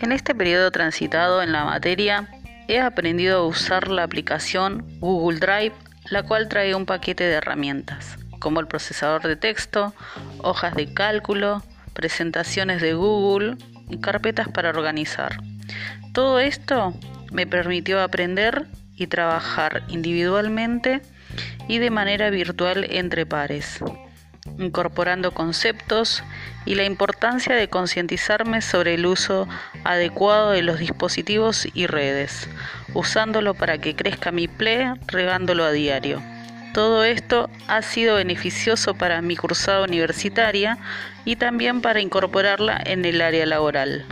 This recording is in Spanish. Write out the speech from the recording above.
En este periodo transitado en la materia, he aprendido a usar la aplicación Google Drive, la cual trae un paquete de herramientas, como el procesador de texto, hojas de cálculo, presentaciones de Google y carpetas para organizar. Todo esto me permitió aprender y trabajar individualmente y de manera virtual entre pares, incorporando conceptos y la importancia de concientizarme sobre el uso adecuado de los dispositivos y redes, usándolo para que crezca mi PLE, regándolo a diario. Todo esto ha sido beneficioso para mi cursada universitaria y también para incorporarla en el área laboral.